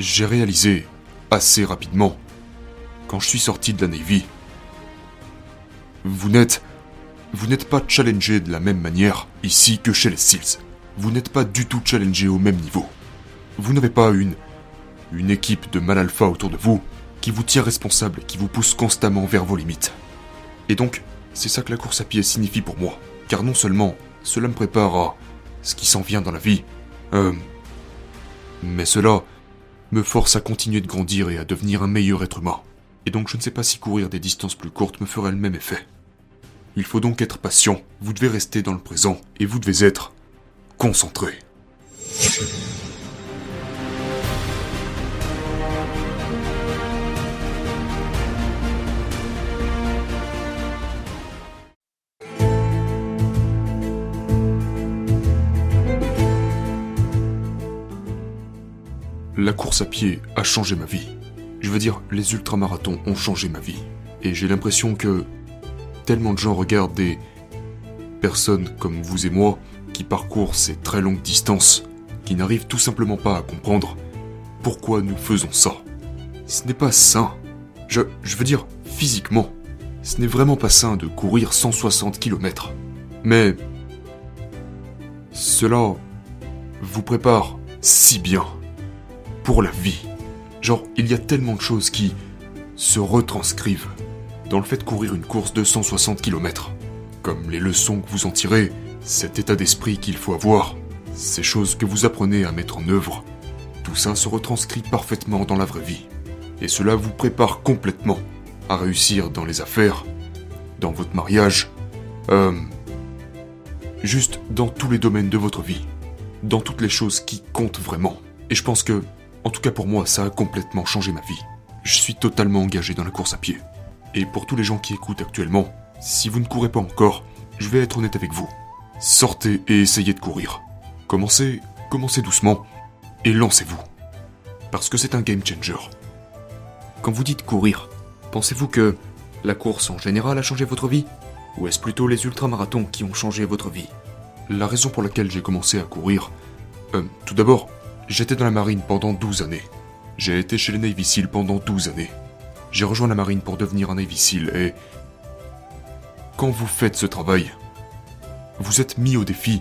J'ai réalisé assez rapidement, quand je suis sorti de la Navy, vous n'êtes. Vous n'êtes pas challengé de la même manière ici que chez les SEALs. Vous n'êtes pas du tout challengé au même niveau. Vous n'avez pas une. une équipe de mal alpha autour de vous qui vous tient responsable et qui vous pousse constamment vers vos limites. Et donc, c'est ça que la course à pied signifie pour moi. Car non seulement cela me prépare à ce qui s'en vient dans la vie, euh, mais cela me force à continuer de grandir et à devenir un meilleur être humain. Et donc je ne sais pas si courir des distances plus courtes me ferait le même effet. Il faut donc être patient, vous devez rester dans le présent, et vous devez être concentré. La course à pied a changé ma vie. Je veux dire, les ultramarathons ont changé ma vie. Et j'ai l'impression que tellement de gens regardent des personnes comme vous et moi qui parcourent ces très longues distances, qui n'arrivent tout simplement pas à comprendre pourquoi nous faisons ça. Ce n'est pas sain. Je, je veux dire, physiquement, ce n'est vraiment pas sain de courir 160 km. Mais cela vous prépare si bien pour la vie. Genre, il y a tellement de choses qui se retranscrivent dans le fait de courir une course de 160 km. Comme les leçons que vous en tirez, cet état d'esprit qu'il faut avoir, ces choses que vous apprenez à mettre en œuvre, tout ça se retranscrit parfaitement dans la vraie vie. Et cela vous prépare complètement à réussir dans les affaires, dans votre mariage, euh, juste dans tous les domaines de votre vie, dans toutes les choses qui comptent vraiment. Et je pense que en tout cas pour moi, ça a complètement changé ma vie. Je suis totalement engagé dans la course à pied. Et pour tous les gens qui écoutent actuellement, si vous ne courez pas encore, je vais être honnête avec vous. Sortez et essayez de courir. Commencez, commencez doucement et lancez-vous. Parce que c'est un game changer. Quand vous dites courir, pensez-vous que la course en général a changé votre vie? Ou est-ce plutôt les ultramarathons qui ont changé votre vie? La raison pour laquelle j'ai commencé à courir, euh, tout d'abord, J'étais dans la marine pendant 12 années. J'ai été chez les Navy Seals pendant 12 années. J'ai rejoint la marine pour devenir un Navy Seal et... Quand vous faites ce travail, vous êtes mis au défi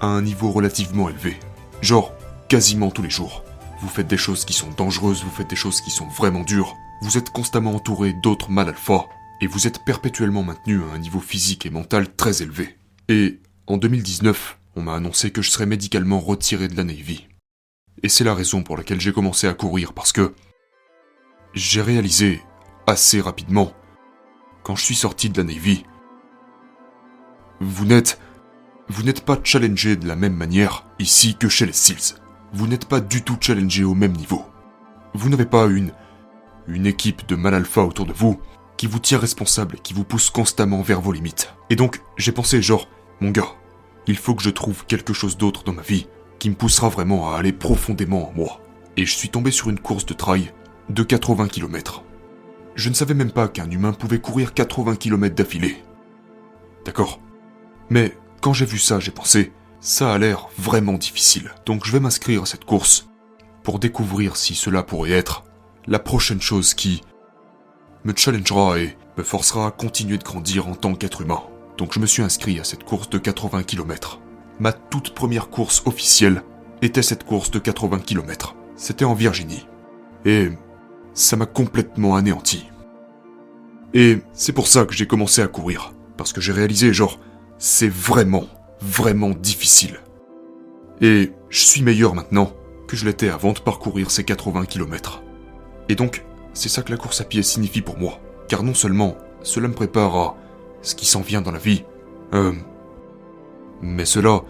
à un niveau relativement élevé. Genre, quasiment tous les jours. Vous faites des choses qui sont dangereuses, vous faites des choses qui sont vraiment dures. Vous êtes constamment entouré d'autres mal alpha. Et vous êtes perpétuellement maintenu à un niveau physique et mental très élevé. Et en 2019, on m'a annoncé que je serais médicalement retiré de la Navy. Et c'est la raison pour laquelle j'ai commencé à courir, parce que j'ai réalisé assez rapidement, quand je suis sorti de la Navy, vous n'êtes... Pas challengé de la même manière ici que chez les SEALs. Vous n'êtes pas du tout challengé au même niveau. Vous n'avez pas une... une équipe de mal alpha autour de vous qui vous tient responsable et qui vous pousse constamment vers vos limites. Et donc, j'ai pensé genre, mon gars, il faut que je trouve quelque chose d'autre dans ma vie qui me poussera vraiment à aller profondément en moi. Et je suis tombé sur une course de trail de 80 km. Je ne savais même pas qu'un humain pouvait courir 80 km d'affilée. D'accord Mais quand j'ai vu ça, j'ai pensé, ça a l'air vraiment difficile. Donc je vais m'inscrire à cette course pour découvrir si cela pourrait être la prochaine chose qui me challengera et me forcera à continuer de grandir en tant qu'être humain. Donc je me suis inscrit à cette course de 80 km ma toute première course officielle était cette course de 80 km. C'était en Virginie. Et ça m'a complètement anéanti. Et c'est pour ça que j'ai commencé à courir. Parce que j'ai réalisé, genre, c'est vraiment, vraiment difficile. Et je suis meilleur maintenant que je l'étais avant de parcourir ces 80 km. Et donc, c'est ça que la course à pied signifie pour moi. Car non seulement cela me prépare à ce qui s'en vient dans la vie, euh, mais cela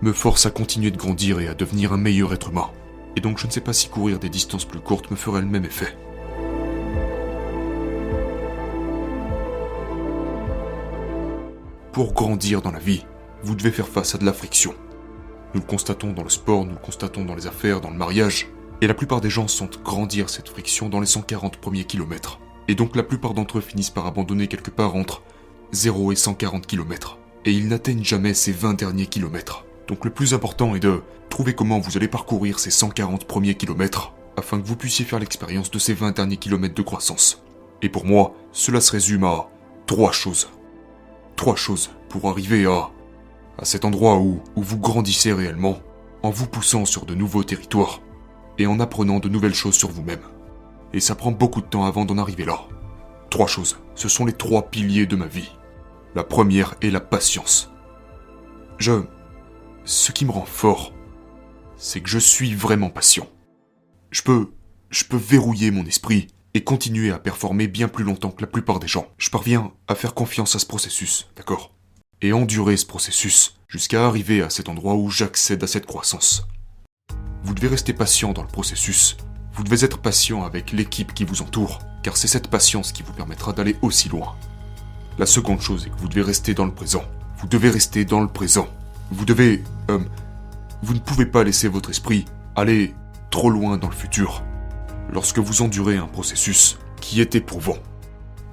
me force à continuer de grandir et à devenir un meilleur être humain. Et donc je ne sais pas si courir des distances plus courtes me ferait le même effet. Pour grandir dans la vie, vous devez faire face à de la friction. Nous le constatons dans le sport, nous le constatons dans les affaires, dans le mariage, et la plupart des gens sentent grandir cette friction dans les 140 premiers kilomètres. Et donc la plupart d'entre eux finissent par abandonner quelque part entre 0 et 140 kilomètres et ils n'atteignent jamais ces 20 derniers kilomètres. Donc le plus important est de trouver comment vous allez parcourir ces 140 premiers kilomètres afin que vous puissiez faire l'expérience de ces 20 derniers kilomètres de croissance. Et pour moi, cela se résume à trois choses. Trois choses pour arriver à, à cet endroit où, où vous grandissez réellement, en vous poussant sur de nouveaux territoires et en apprenant de nouvelles choses sur vous-même. Et ça prend beaucoup de temps avant d'en arriver là. Trois choses, ce sont les trois piliers de ma vie. La première est la patience. Je... Ce qui me rend fort, c'est que je suis vraiment patient. Je peux... Je peux verrouiller mon esprit et continuer à performer bien plus longtemps que la plupart des gens. Je parviens à faire confiance à ce processus, d'accord? Et endurer ce processus jusqu'à arriver à cet endroit où j'accède à cette croissance. Vous devez rester patient dans le processus. Vous devez être patient avec l'équipe qui vous entoure, car c'est cette patience qui vous permettra d'aller aussi loin. La seconde chose est que vous devez rester dans le présent. Vous devez rester dans le présent. Vous devez... Euh, vous ne pouvez pas laisser votre esprit aller trop loin dans le futur lorsque vous endurez un processus qui est éprouvant.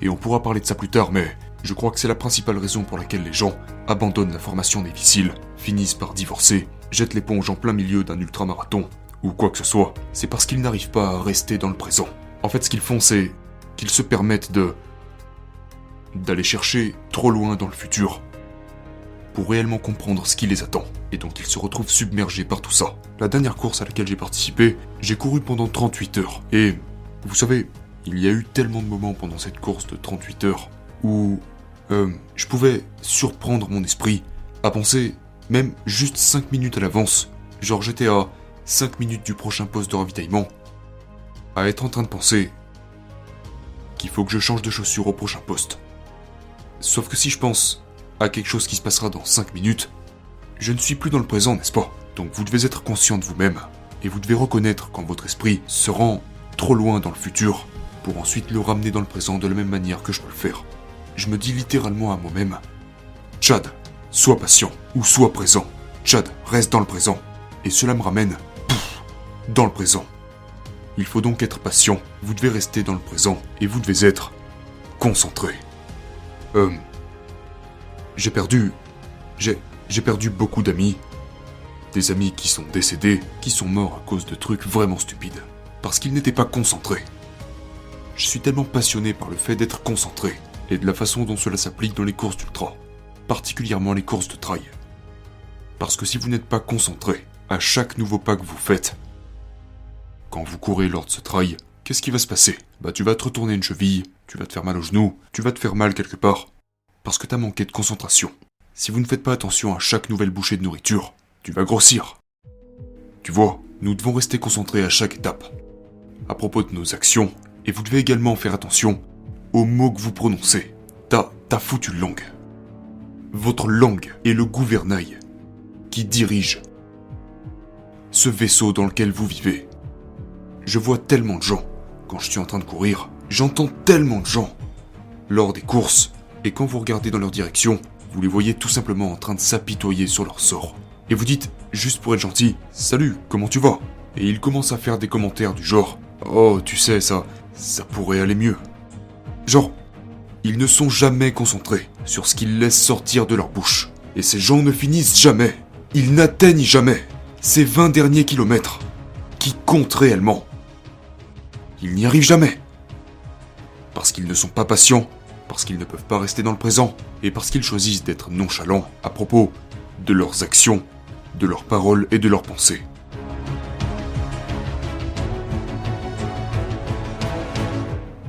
Et on pourra parler de ça plus tard, mais je crois que c'est la principale raison pour laquelle les gens abandonnent la formation difficile, finissent par divorcer, jettent l'éponge en plein milieu d'un ultramarathon, ou quoi que ce soit. C'est parce qu'ils n'arrivent pas à rester dans le présent. En fait, ce qu'ils font, c'est qu'ils se permettent de... d'aller chercher trop loin dans le futur pour réellement comprendre ce qui les attend, et donc ils se retrouvent submergés par tout ça. La dernière course à laquelle j'ai participé, j'ai couru pendant 38 heures, et vous savez, il y a eu tellement de moments pendant cette course de 38 heures où euh, je pouvais surprendre mon esprit à penser même juste 5 minutes à l'avance, genre j'étais à 5 minutes du prochain poste de ravitaillement, à être en train de penser qu'il faut que je change de chaussures au prochain poste. Sauf que si je pense à quelque chose qui se passera dans 5 minutes, je ne suis plus dans le présent, n'est-ce pas? Donc vous devez être conscient de vous-même, et vous devez reconnaître quand votre esprit se rend trop loin dans le futur, pour ensuite le ramener dans le présent de la même manière que je peux le faire. Je me dis littéralement à moi-même, Chad, sois patient, ou sois présent. Chad, reste dans le présent. Et cela me ramène, dans le présent. Il faut donc être patient, vous devez rester dans le présent, et vous devez être concentré. Euh, j'ai perdu. J'ai. J'ai perdu beaucoup d'amis. Des amis qui sont décédés, qui sont morts à cause de trucs vraiment stupides. Parce qu'ils n'étaient pas concentrés. Je suis tellement passionné par le fait d'être concentré, et de la façon dont cela s'applique dans les courses d'ultra. Particulièrement les courses de trail. Parce que si vous n'êtes pas concentré à chaque nouveau pas que vous faites, quand vous courez lors de ce trail, qu'est-ce qui va se passer? Bah tu vas te retourner une cheville, tu vas te faire mal au genou, tu vas te faire mal quelque part, parce que t'as manqué de concentration. Si vous ne faites pas attention à chaque nouvelle bouchée de nourriture, tu vas grossir. Tu vois, nous devons rester concentrés à chaque étape. À propos de nos actions, et vous devez également faire attention aux mots que vous prononcez. Ta, foutue langue. Votre langue est le gouvernail qui dirige ce vaisseau dans lequel vous vivez. Je vois tellement de gens quand je suis en train de courir, j'entends tellement de gens lors des courses et quand vous regardez dans leur direction, vous les voyez tout simplement en train de s'apitoyer sur leur sort. Et vous dites, juste pour être gentil, Salut, comment tu vas? Et ils commencent à faire des commentaires du genre Oh, tu sais, ça, ça pourrait aller mieux. Genre, ils ne sont jamais concentrés sur ce qu'ils laissent sortir de leur bouche. Et ces gens ne finissent jamais. Ils n'atteignent jamais ces 20 derniers kilomètres qui comptent réellement. Ils n'y arrivent jamais. Parce qu'ils ne sont pas patients parce qu'ils ne peuvent pas rester dans le présent, et parce qu'ils choisissent d'être nonchalants à propos de leurs actions, de leurs paroles et de leurs pensées.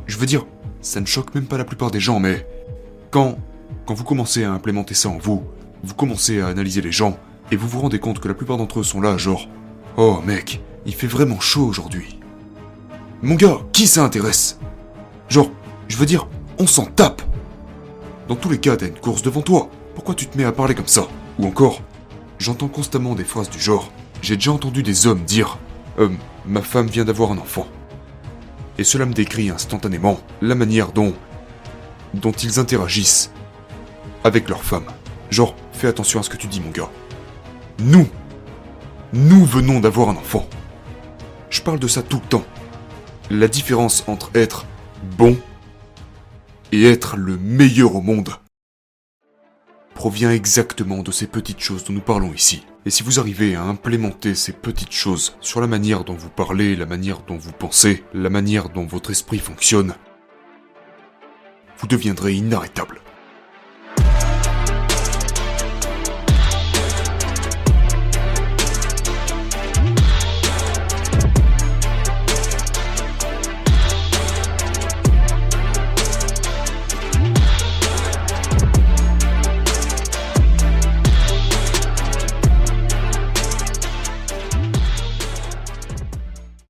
Je veux dire, ça ne choque même pas la plupart des gens, mais quand, quand vous commencez à implémenter ça en vous, vous commencez à analyser les gens, et vous vous rendez compte que la plupart d'entre eux sont là, genre, oh mec, il fait vraiment chaud aujourd'hui. Mon gars, qui ça intéresse? Genre, je veux dire, on s'en tape Dans tous les cas, t'as une course devant toi. Pourquoi tu te mets à parler comme ça Ou encore, j'entends constamment des phrases du genre J'ai déjà entendu des hommes dire Euh, ma femme vient d'avoir un enfant. Et cela me décrit instantanément la manière dont. dont ils interagissent avec leur femme. Genre, fais attention à ce que tu dis, mon gars. Nous Nous venons d'avoir un enfant. Je parle de ça tout le temps. La différence entre être bon et être le meilleur au monde provient exactement de ces petites choses dont nous parlons ici. Et si vous arrivez à implémenter ces petites choses sur la manière dont vous parlez, la manière dont vous pensez, la manière dont votre esprit fonctionne, vous deviendrez inarrêtable.